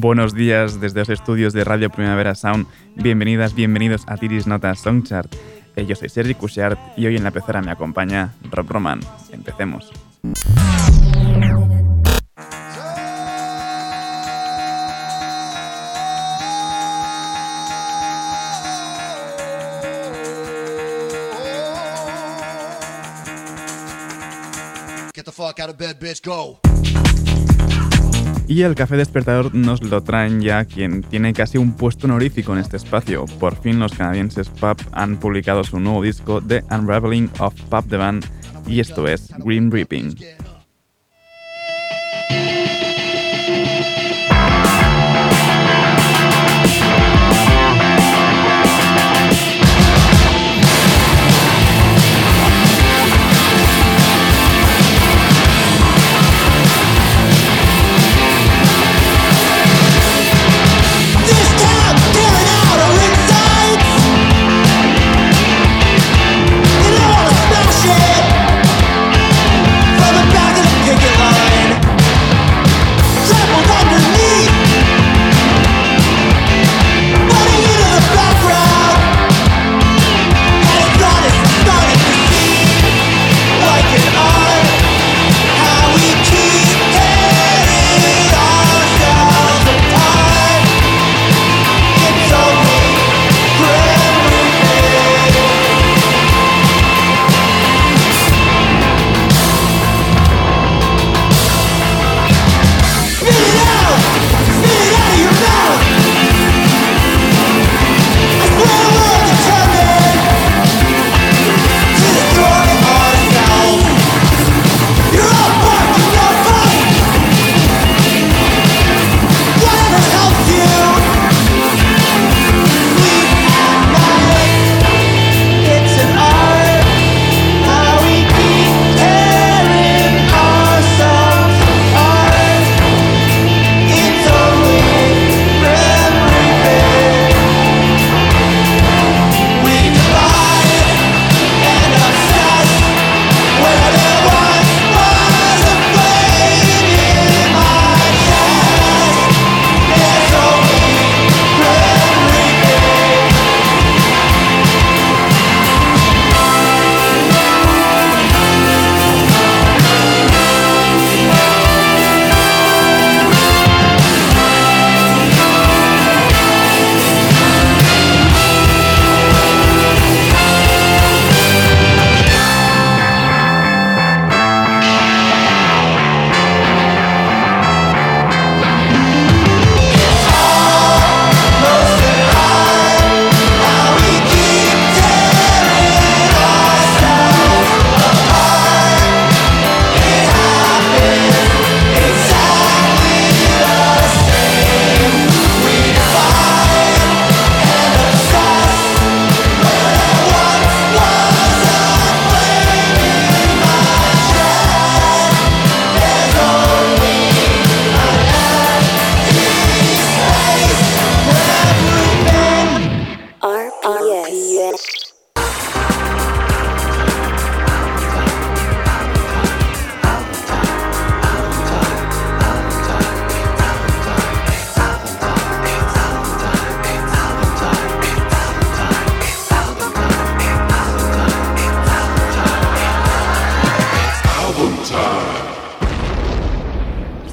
Buenos días desde los estudios de Radio Primavera Sound. Bienvenidas, bienvenidos a Tiris Notas Songchart. Eh, yo soy Sergi Cushart y hoy en la pecera me acompaña Rob Roman. Empecemos. Get the fuck out of bed, bitch, go. Y el café despertador nos lo traen ya quien tiene casi un puesto honorífico en este espacio. Por fin los canadienses Pub han publicado su nuevo disco The Unraveling of Pub The Band y esto es Green Reaping.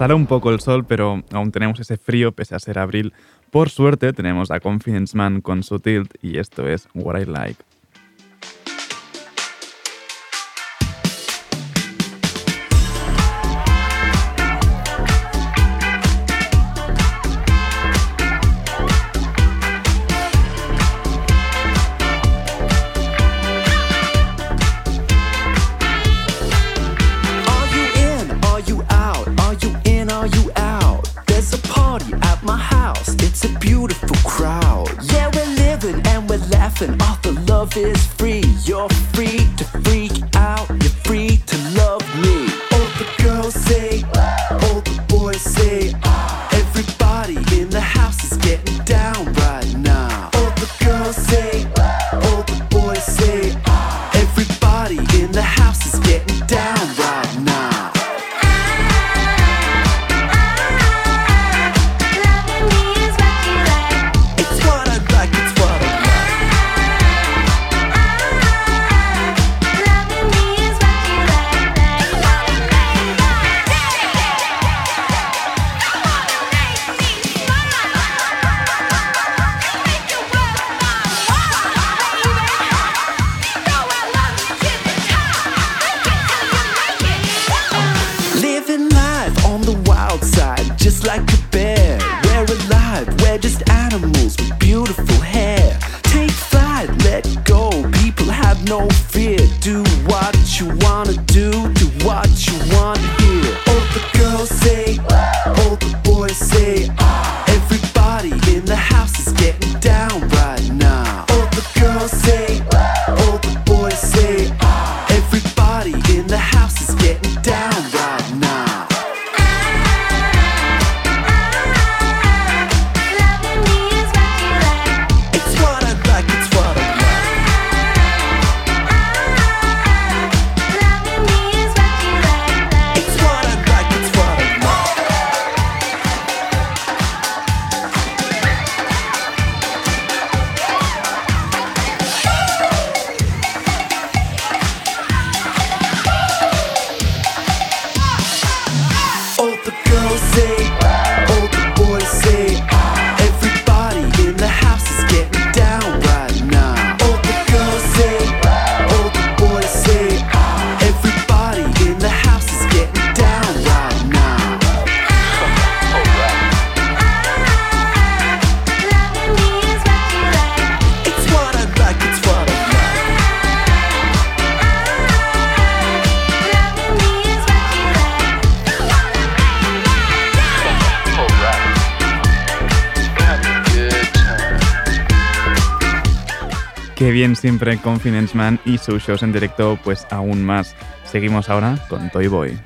Sale un poco el sol, pero aún tenemos ese frío pese a ser abril. Por suerte tenemos a Confidence Man con su tilt y esto es What I Like. Bien siempre Confidence Man y sus shows en directo, pues aún más. Seguimos ahora con Toy Boy.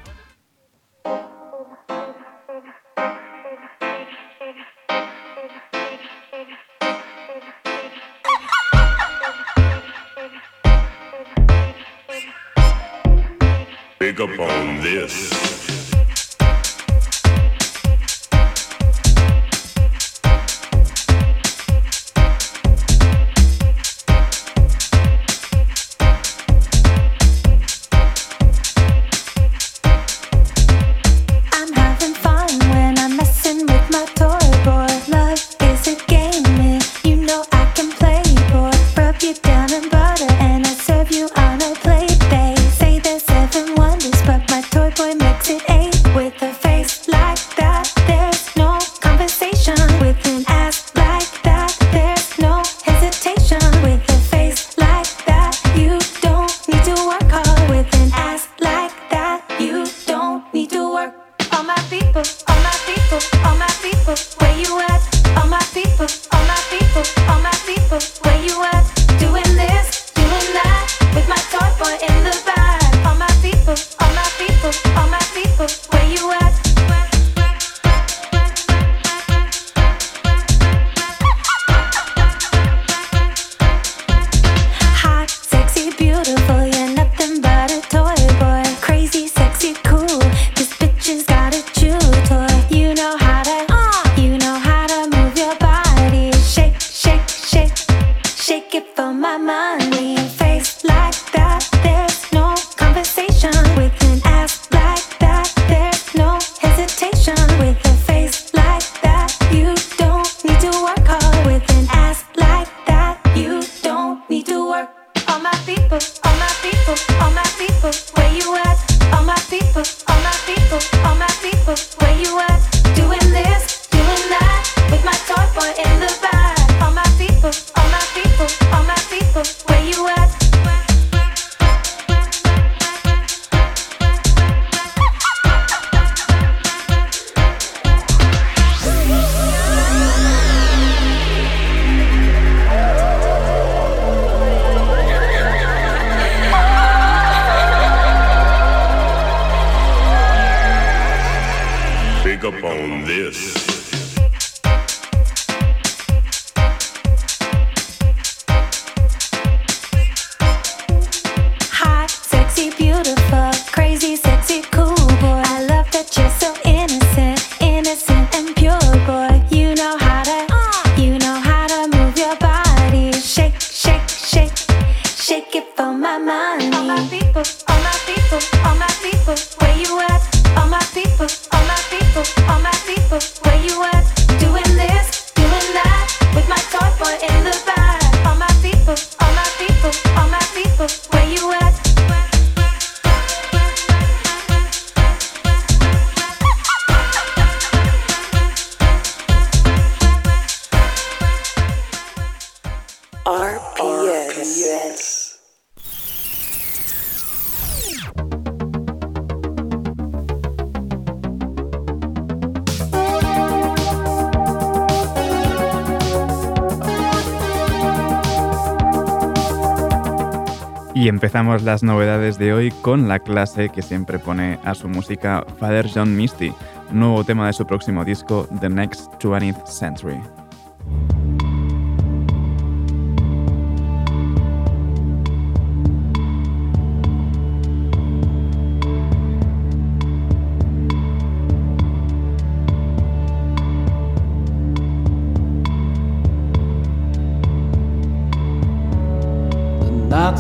Y empezamos las novedades de hoy con la clase que siempre pone a su música Father John Misty, nuevo tema de su próximo disco The Next 20th Century.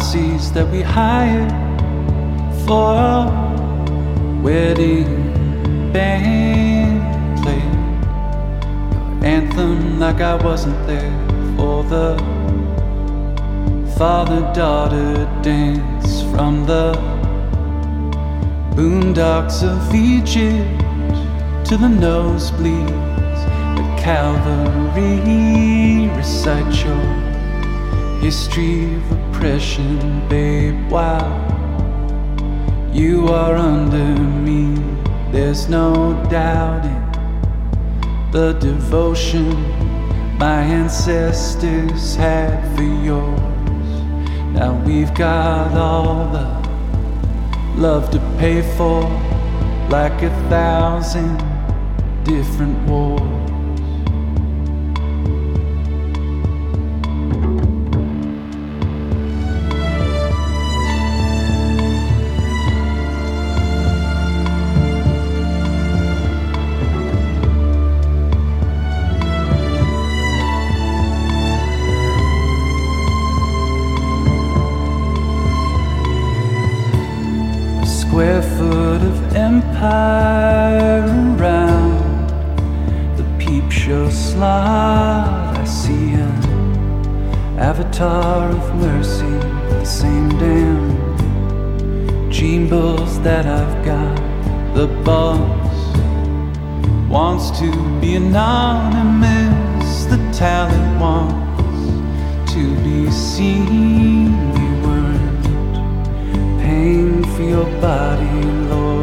Nazis that we hired for a wedding band played anthem like I wasn't there for the father-daughter dance from the boondocks of Egypt to the nosebleeds at Calvary recite your history of oppression, babe. While you are under me, there's no doubting the devotion my ancestors had for yours. Now we've got all the love to pay for, like a thousand different wars. Empire around the peep show slot. I see an avatar of mercy, the same damn bulls that I've got. The boss wants to be anonymous, the talent wants to be seen You weren't paying for your body, Lord.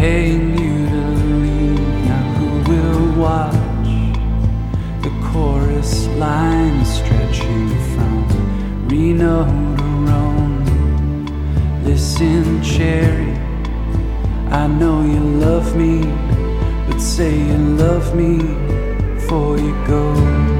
Paying you to leave. Now, who will watch the chorus line stretching from Reno to Rome? Listen, Cherry, I know you love me, but say you love me before you go.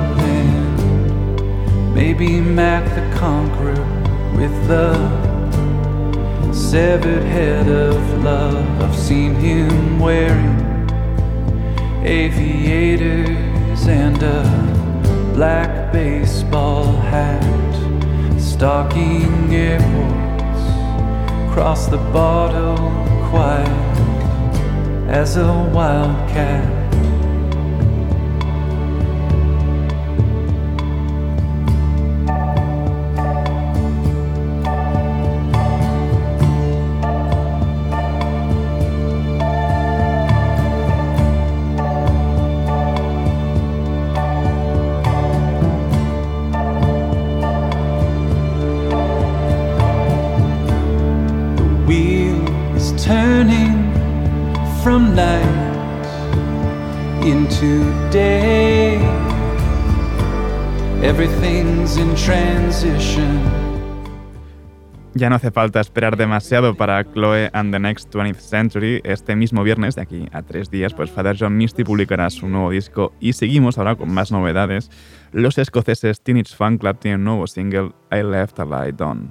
Maybe Mac the Conqueror with the severed head of love. I've seen him wearing aviators and a black baseball hat, stalking airports, cross the bottle quiet as a wildcat. Ya no hace falta esperar demasiado para Chloe and the Next 20th Century. Este mismo viernes, de aquí a tres días, pues Father John Misty publicará su nuevo disco y seguimos ahora con más novedades. Los escoceses Teenage Fan Club tienen un nuevo single, I Left a Light On.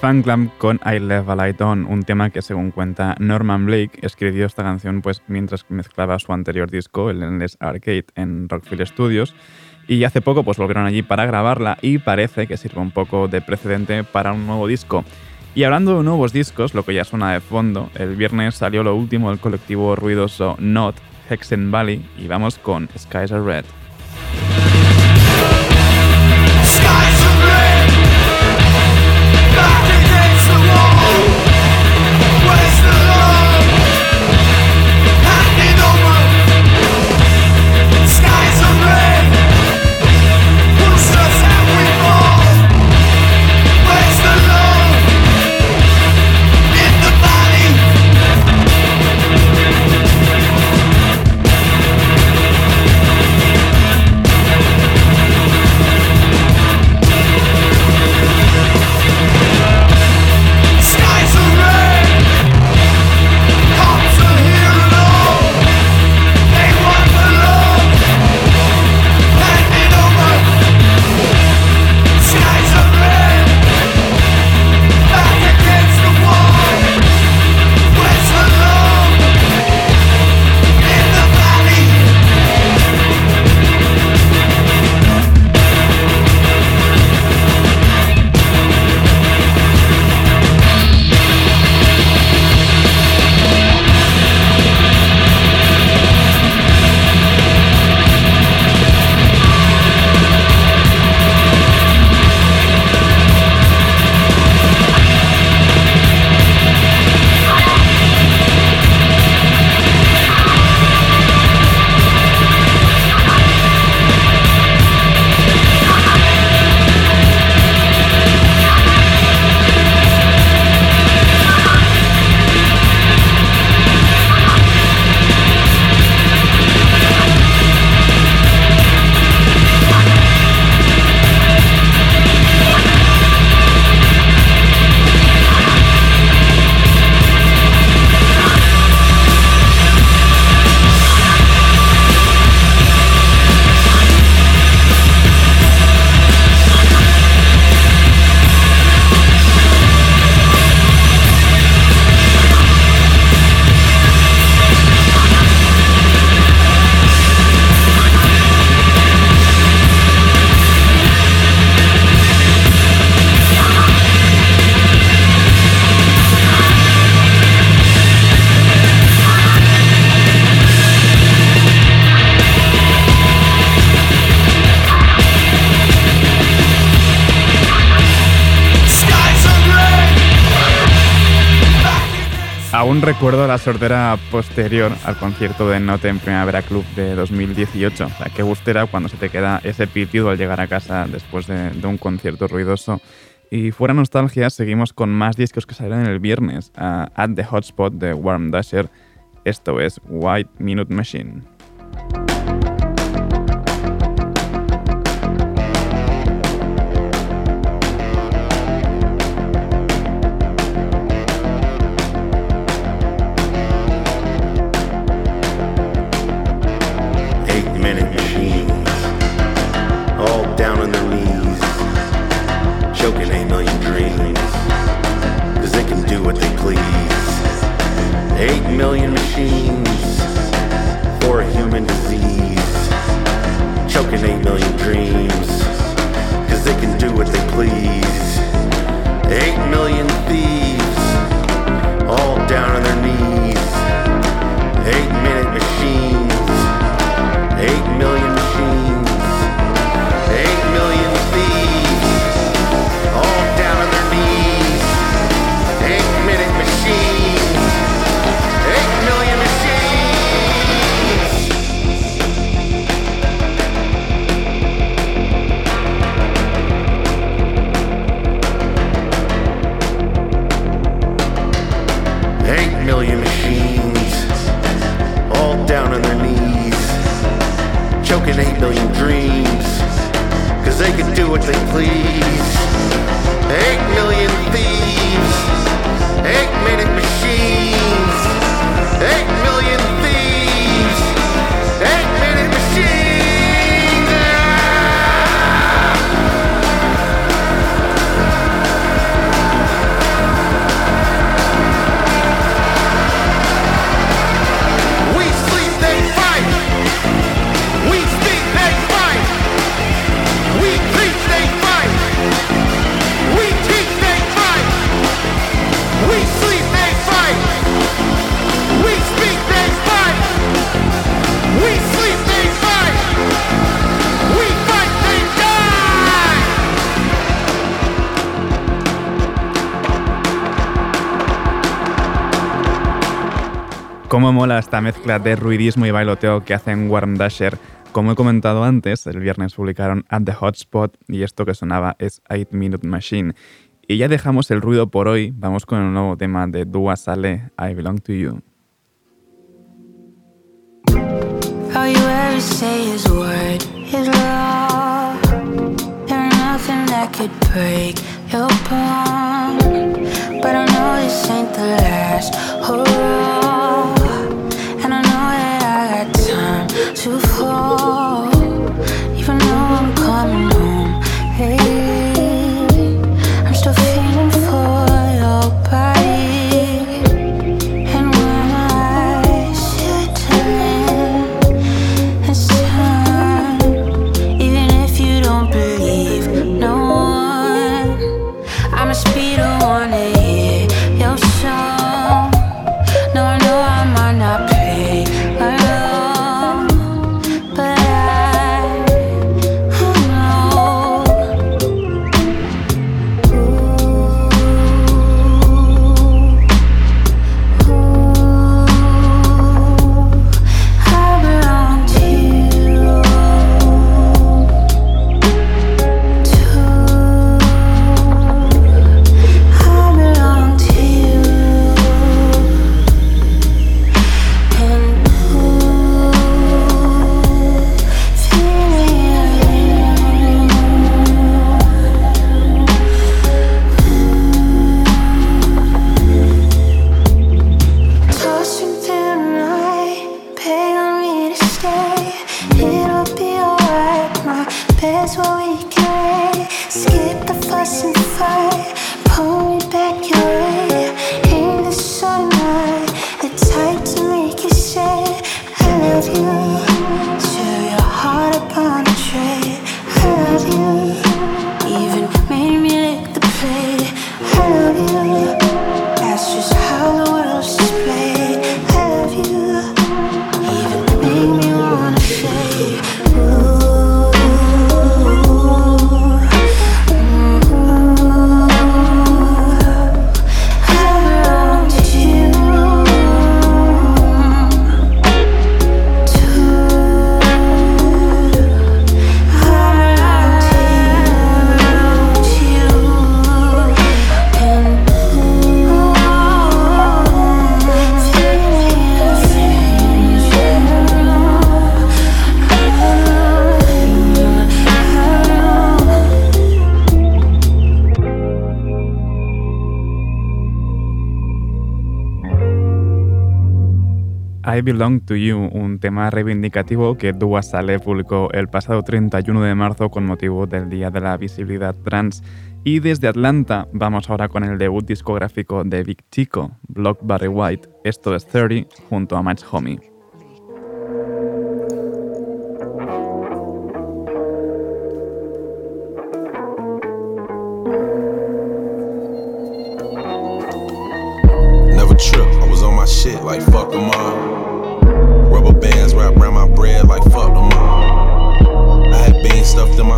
Fan con I Left a Light On, un tema que según cuenta Norman Blake escribió esta canción pues mientras mezclaba su anterior disco, el Endless Arcade, en Rockfield Studios. Y hace poco pues volvieron allí para grabarla y parece que sirve un poco de precedente para un nuevo disco. Y hablando de nuevos discos, lo que ya suena de fondo, el viernes salió lo último del colectivo ruidoso Not, Hexen Valley, y vamos con Skies Are Red. Recuerdo la sordera posterior al concierto de Note en Primavera Club de 2018. O sea, qué gustera cuando se te queda ese pitido al llegar a casa después de, un concierto ruidoso. Y fuera nostalgia, seguimos con más discos que salieron el viernes. At the Hotspot de Warm Dasher. Esto es White Minute Machine. million machines, all down on their knees, choking eight million dreams, cause they can do what they please. Mola esta mezcla de ruidismo y bailoteo que hacen Warm Dasher. Como he comentado antes, el viernes publicaron At the Hotspot y esto que sonaba es 8 Minute Machine. Y ya dejamos el ruido por hoy, vamos con el nuevo tema de Dua Sale, I Belong to You. But I know this ain't the last hurrah. To fall. Even though I'm coming I Belong to You, un tema reivindicativo que Dua Saleh publicó el pasado 31 de marzo con motivo del Día de la Visibilidad Trans. Y desde Atlanta vamos ahora con el debut discográfico de Big Chico, Block Barry White. Esto es 30 junto a Match Homie.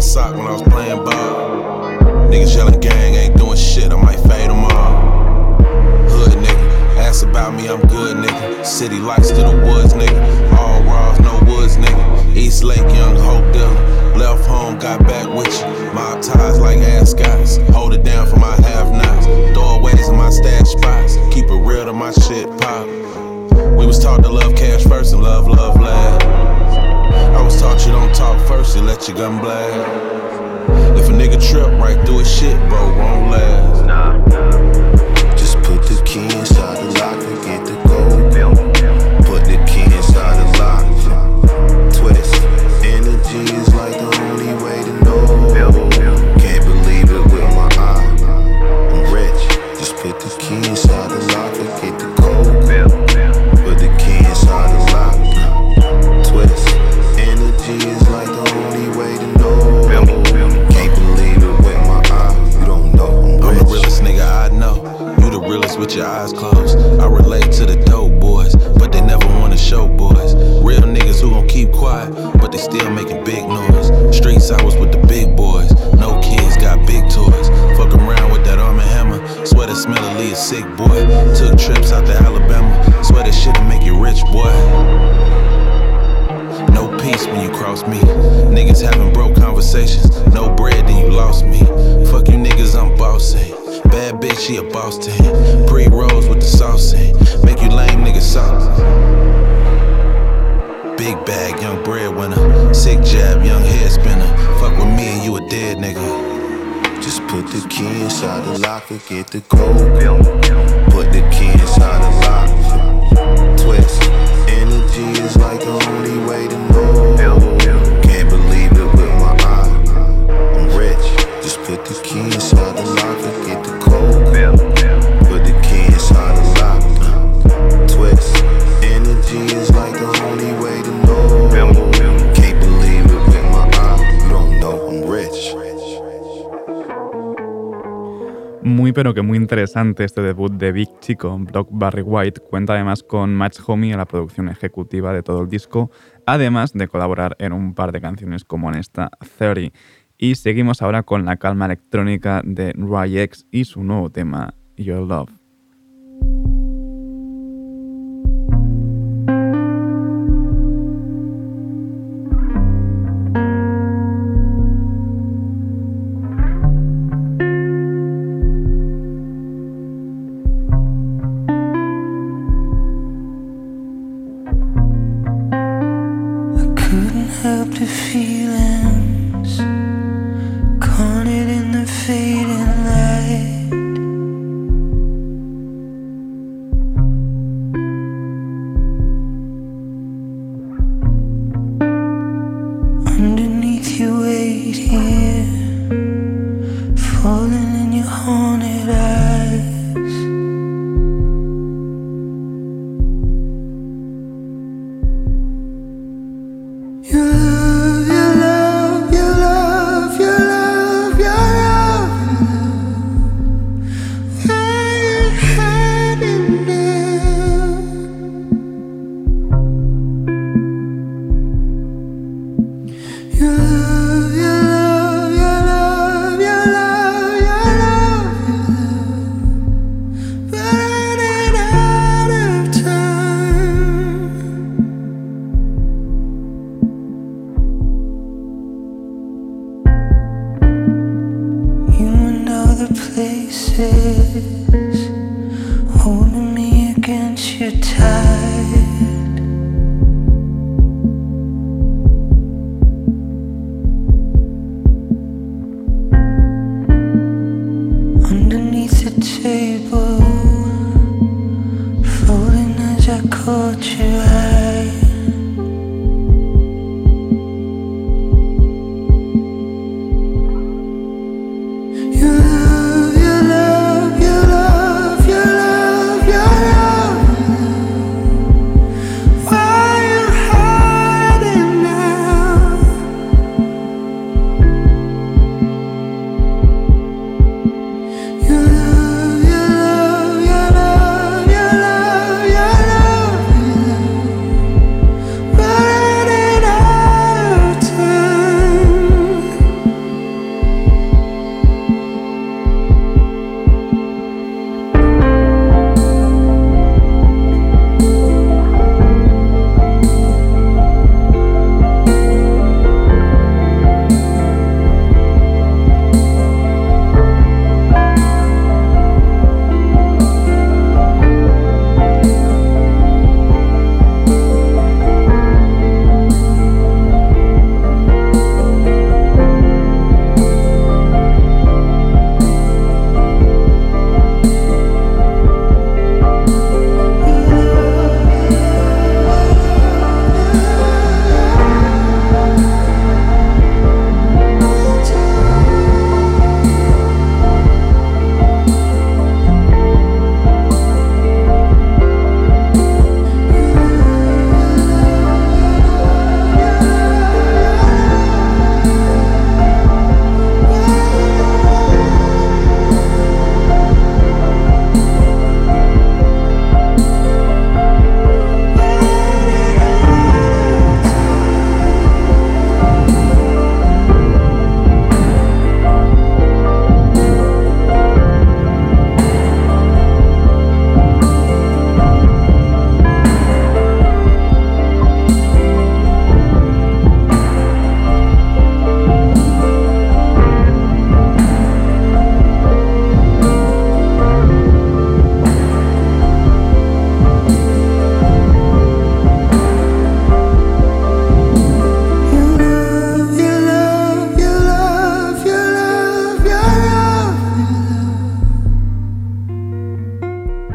My sock when I was playing ball. Niggas yelling gang ain't doing shit, I might fade them all. Hood nigga, ask about me, I'm good nigga. City lights to the woods nigga. All raws, no woods nigga. East Lake, young Hope dealer. Left home, got back with you. Mob ties like ascots. Hold it down for my half nots. Doorways in my stash spots. Keep it real to my shit pop. We was taught to love cash first and love, love last. I was taught you don't talk first, you let your gun blast. If a nigga trip right through his shit, bro, won't last. Just with your eyes closed. I relate to the dope boys, but they never wanna show boys. Real niggas who gon' keep quiet, but they still making big noise. Streets I was with the big boys. No kids got big toys. Fuck around with that arm and hammer. Swear the smell a sick boy. Took trips out to Alabama. Swear this shit'll make you rich, boy. No peace when you cross me. Niggas having broke conversations. No bread, then you lost me. Fuck you niggas, I'm bossy. Bad bitch, she a boss to him. Pre rolls with the sauce in. Make you lame niggas soft. Big bag, young breadwinner. Sick jab, young head spinner. Fuck with me and you a dead nigga. Just put the key inside the locker, get the code. Pero que muy interesante este debut de Big Chico. Brock Barry White cuenta además con Match Homie en la producción ejecutiva de todo el disco, además de colaborar en un par de canciones como en esta Theory. Y seguimos ahora con la calma electrónica de X y su nuevo tema, Your Love.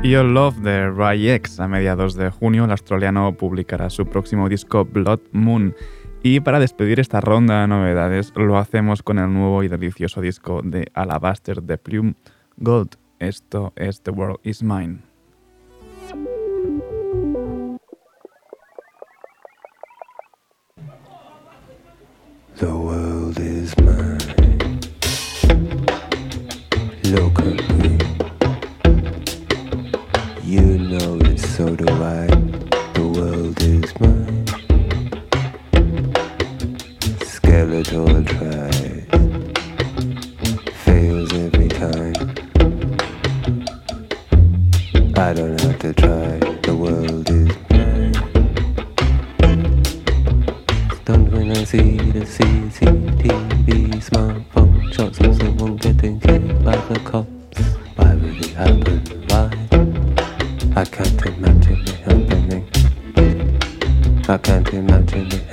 Your Love de Ray X. A mediados de junio, el australiano publicará su próximo disco Blood Moon. Y para despedir esta ronda de novedades, lo hacemos con el nuevo y delicioso disco de Alabaster de Plume Gold. Esto es The World Is Mine. The world is mine. Local. The world is mine. Skeletor tries, fails every time. I don't have to try. The world is mine. Don't when I see the CCTV smartphone shots of someone getting killed by the cop. I can't imagine it.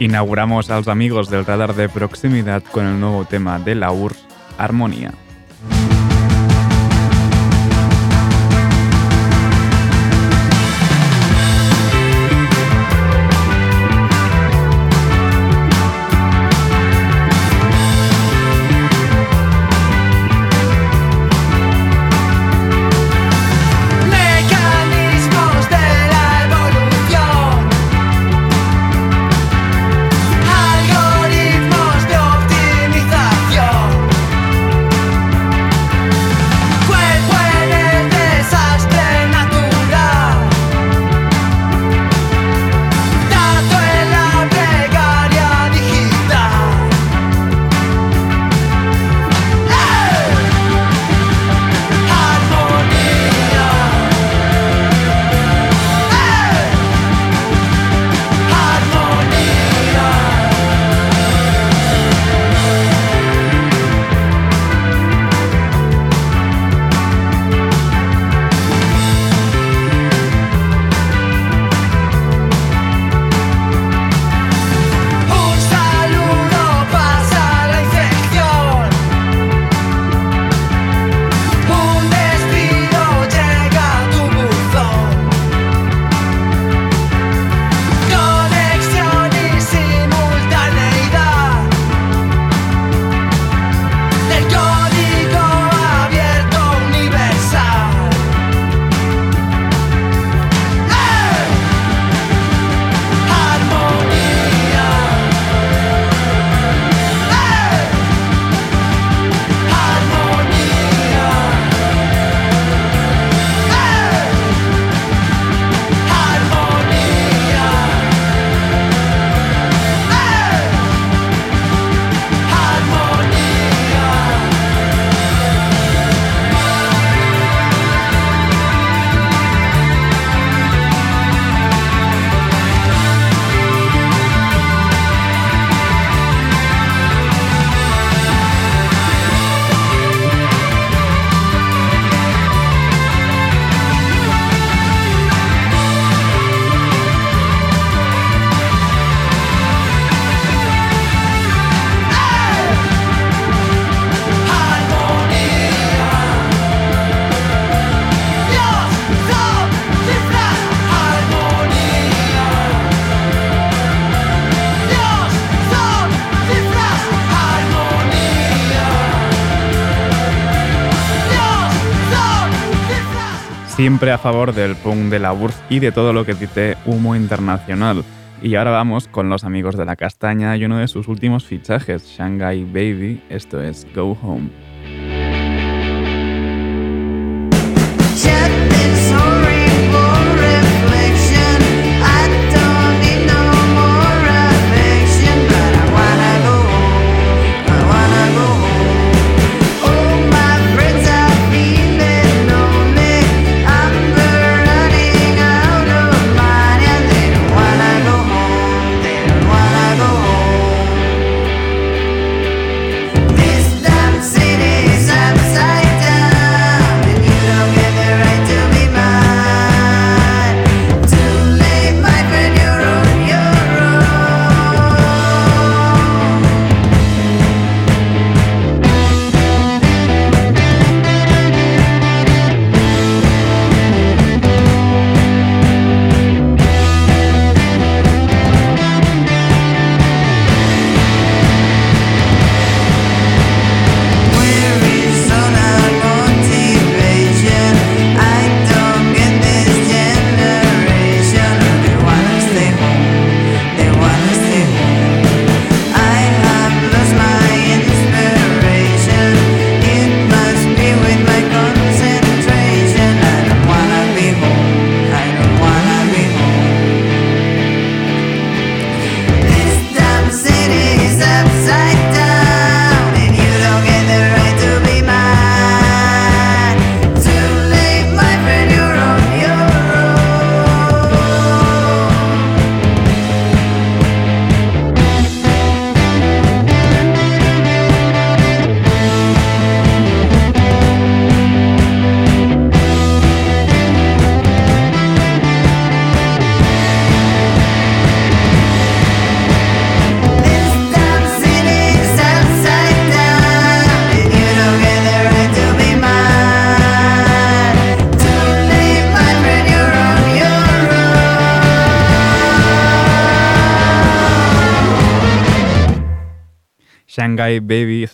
Inauguramos a los amigos del radar de proximidad con el nuevo tema de la URSS, Armonía. Siempre a favor del punk de la URSS y de todo lo que dice humo internacional. Y ahora vamos con los amigos de la castaña y uno de sus últimos fichajes, Shanghai Baby, esto es Go Home.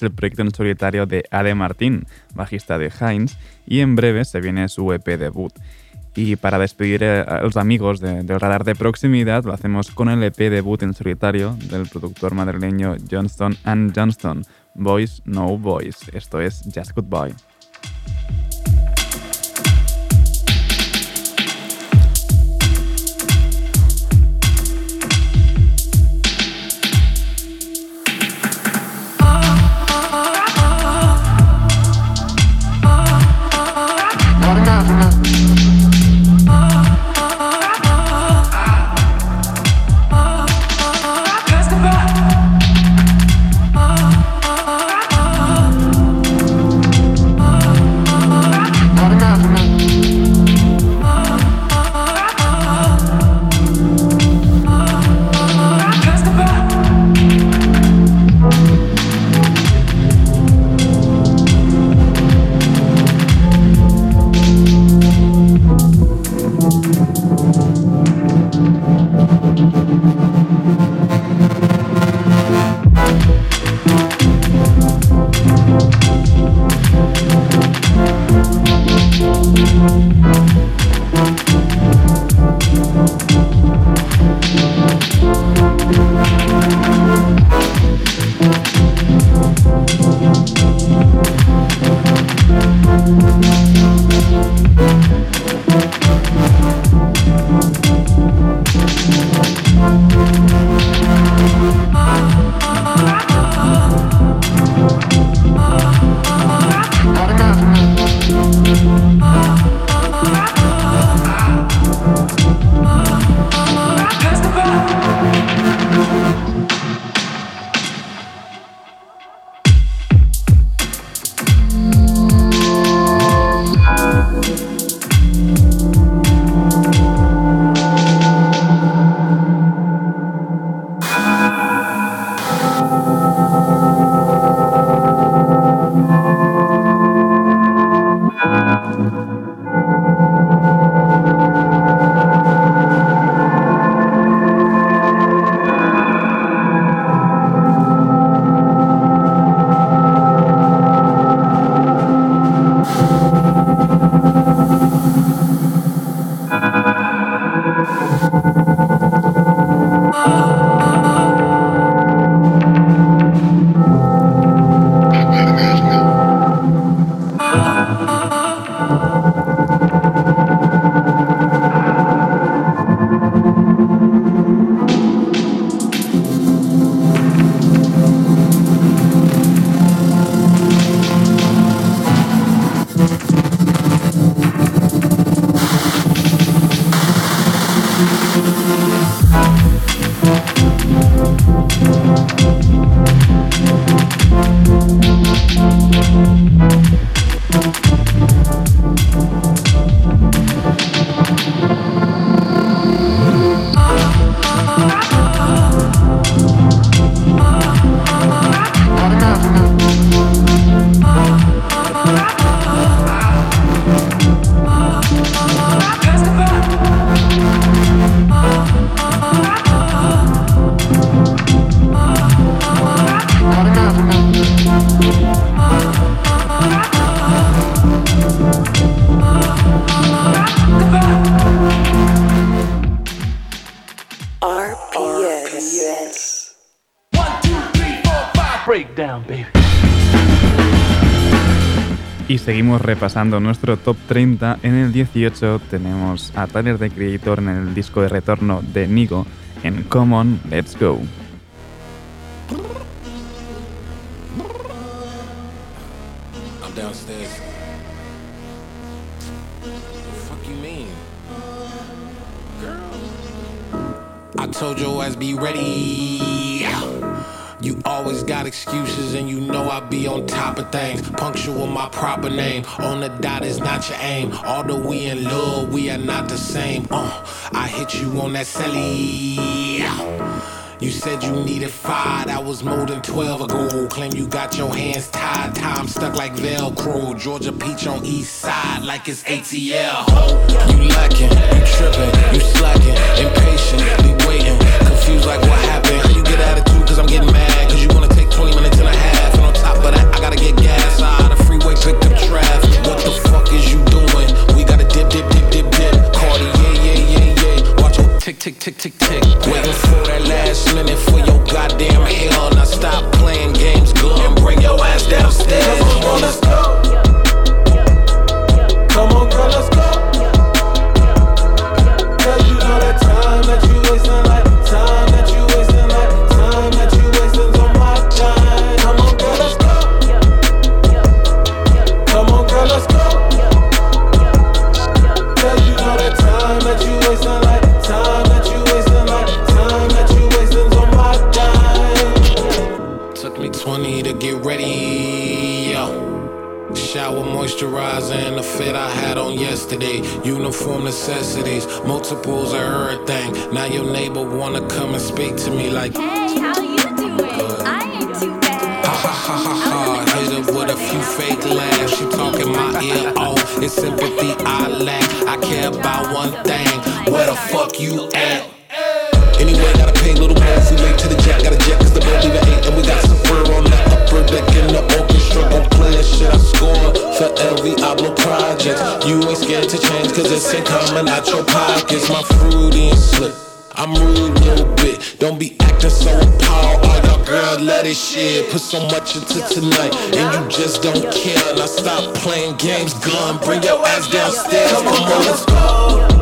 El proyecto en solitario de Ade Martín, bajista de Heinz, y en breve se viene su EP debut. Y para despedir a los amigos del radar de proximidad, lo hacemos con el EP debut en solitario del productor madrileño Johnston and Johnston, Boys No Boys. Esto es Just Goodbye. Seguimos repasando nuestro top 30. En el 18 tenemos a Tyler the Creator en el disco de retorno de Nigo en Common Let's Go. I told your ass be ready. You always got excuses, and you know I be on top of things. Punctual my proper name. On the dot is not your aim. Although we in love, we are not the same. Uh, I hit you on that celly. You said you needed five, that was more than 12 ago. Claim you got your hands tied, time stuck like Velcro. Georgia Peach on east side, like it's ATL. You lacking, you tripping, you slacking, impatient, be waiting, confused like what happened. Attitude, cause I'm getting mad, cause you wanna take 20 minutes and a half. And on top of that, I gotta get gas out of the freeway, pick up traffic. What the fuck is you doing? We gotta dip, dip, dip, dip, dip. Cardi, yeah, yeah, yeah, yeah. Watch your tick, tick, tick, tick, tick. Waiting for that last minute for your goddamn hell. Now stop playing games, go and bring your ass downstairs. Come on, let's go. Come on, girl, let's go. Yesterday. Uniform necessities, multiples of everything. Now your neighbor wanna come and speak to me like. Hey, how you doing? I ain't too bad. Ha ha ha ha ha. Hit her with a few fake laughs. She talking my ear off. It's sympathy I lack. I care about one thing. Where the fuck you at? Anyway, gotta pay a little if we late to the jet. Got a jet cause the boat leave at 8 and we got some fur on the upper deck in the orchestra. Gon' play shit I score for every album project. You ain't scared to change cause it's ain't coming out your pockets. My fruity and slip. I'm rude little bit. Don't be acting so appalled. All girl, let it shit. Put so much into tonight and you just don't care. Now stop playing games, gun. Bring your ass downstairs. Come on, let's go.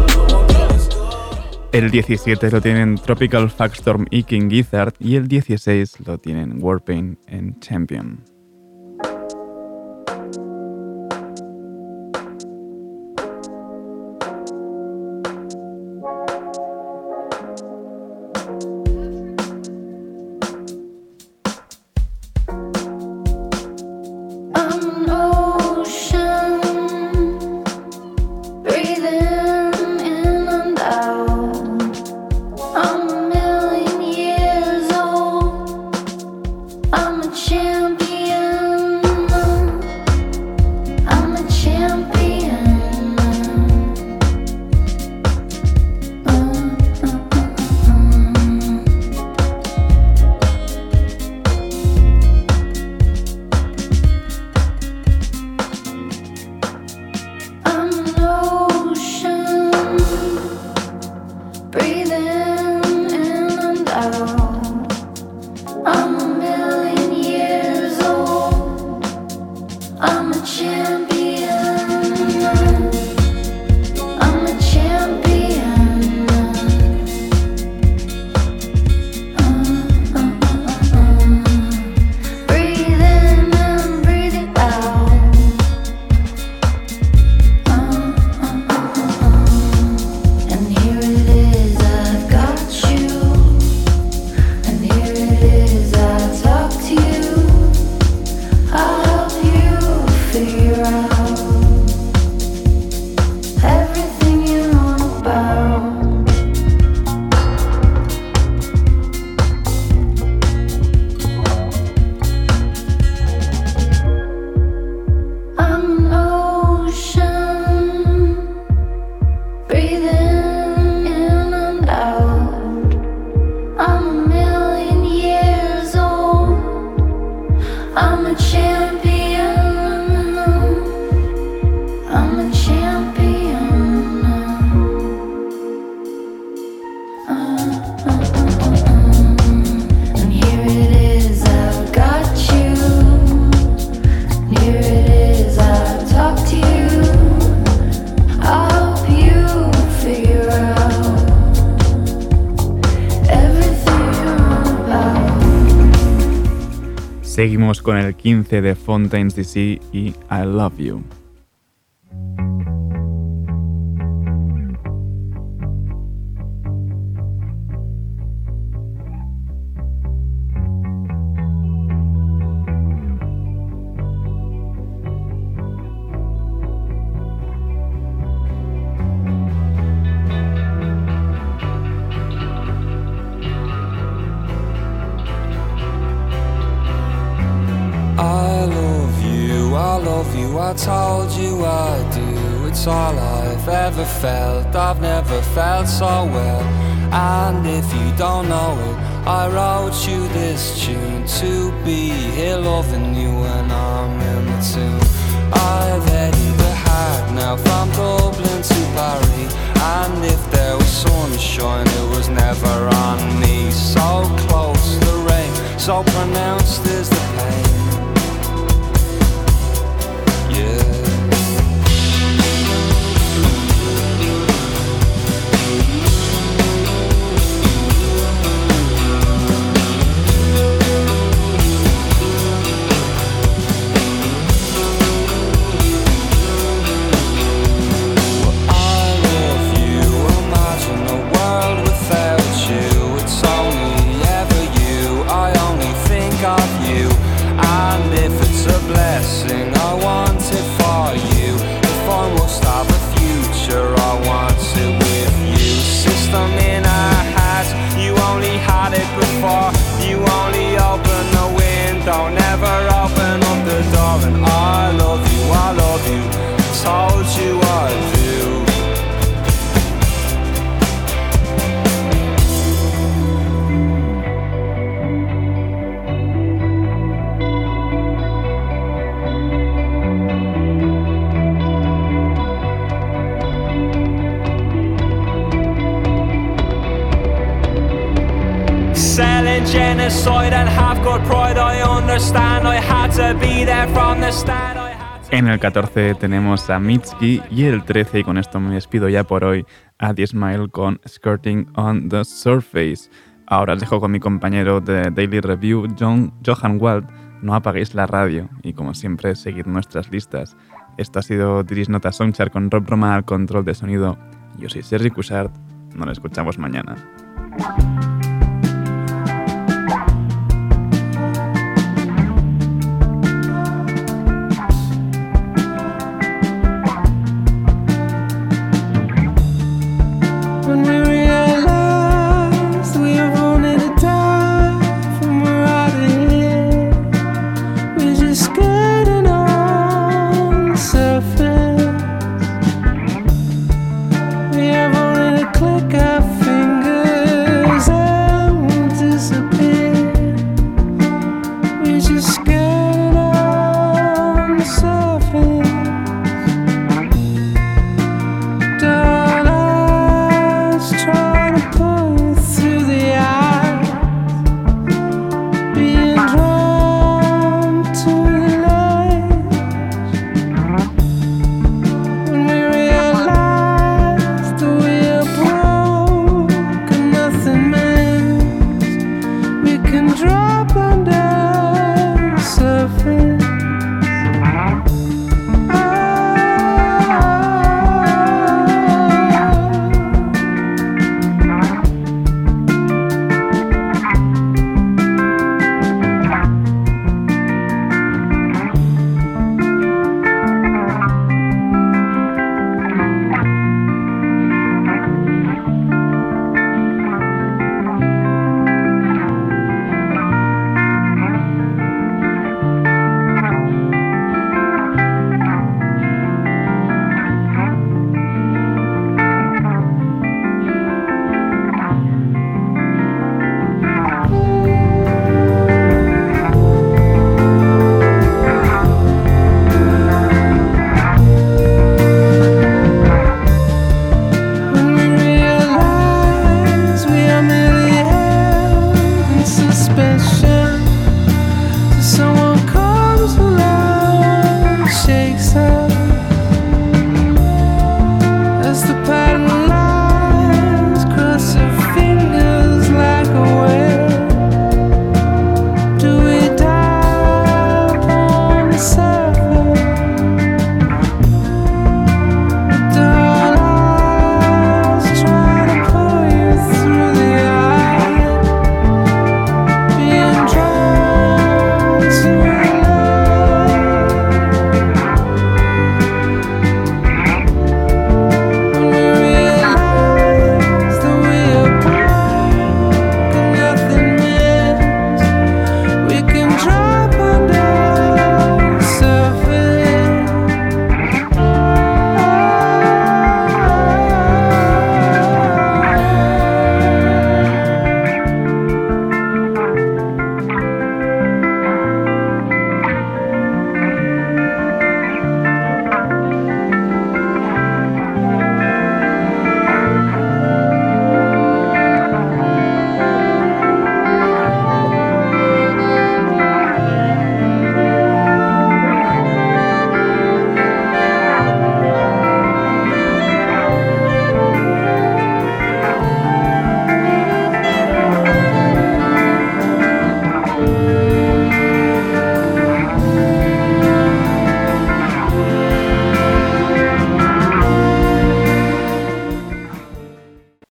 El 17 lo tienen Tropical Fuck Storm y King Gizzard y el 16 lo tienen Warpaint en Champion. Seguimos con el 15 de Fontaines DC y I Love You. Well. And if you don't know it, I wrote you this tune to be here loving you when I'm in the tune. I've headed the heart now from Dublin to Paris. And if there was sunshine, it was never on me. So close, the rain, so pronounced is the pain. En el 14 tenemos a Mitski y el 13, y con esto me despido ya por hoy, a The Smile con Skirting on the Surface. Ahora os dejo con mi compañero de Daily Review, John, Johan Wald. No apaguéis la radio y como siempre, seguid nuestras listas. Esto ha sido Diris Nota Songchart con Rob Roma al control de sonido. Yo soy Sergi Cushart. Nos escuchamos mañana.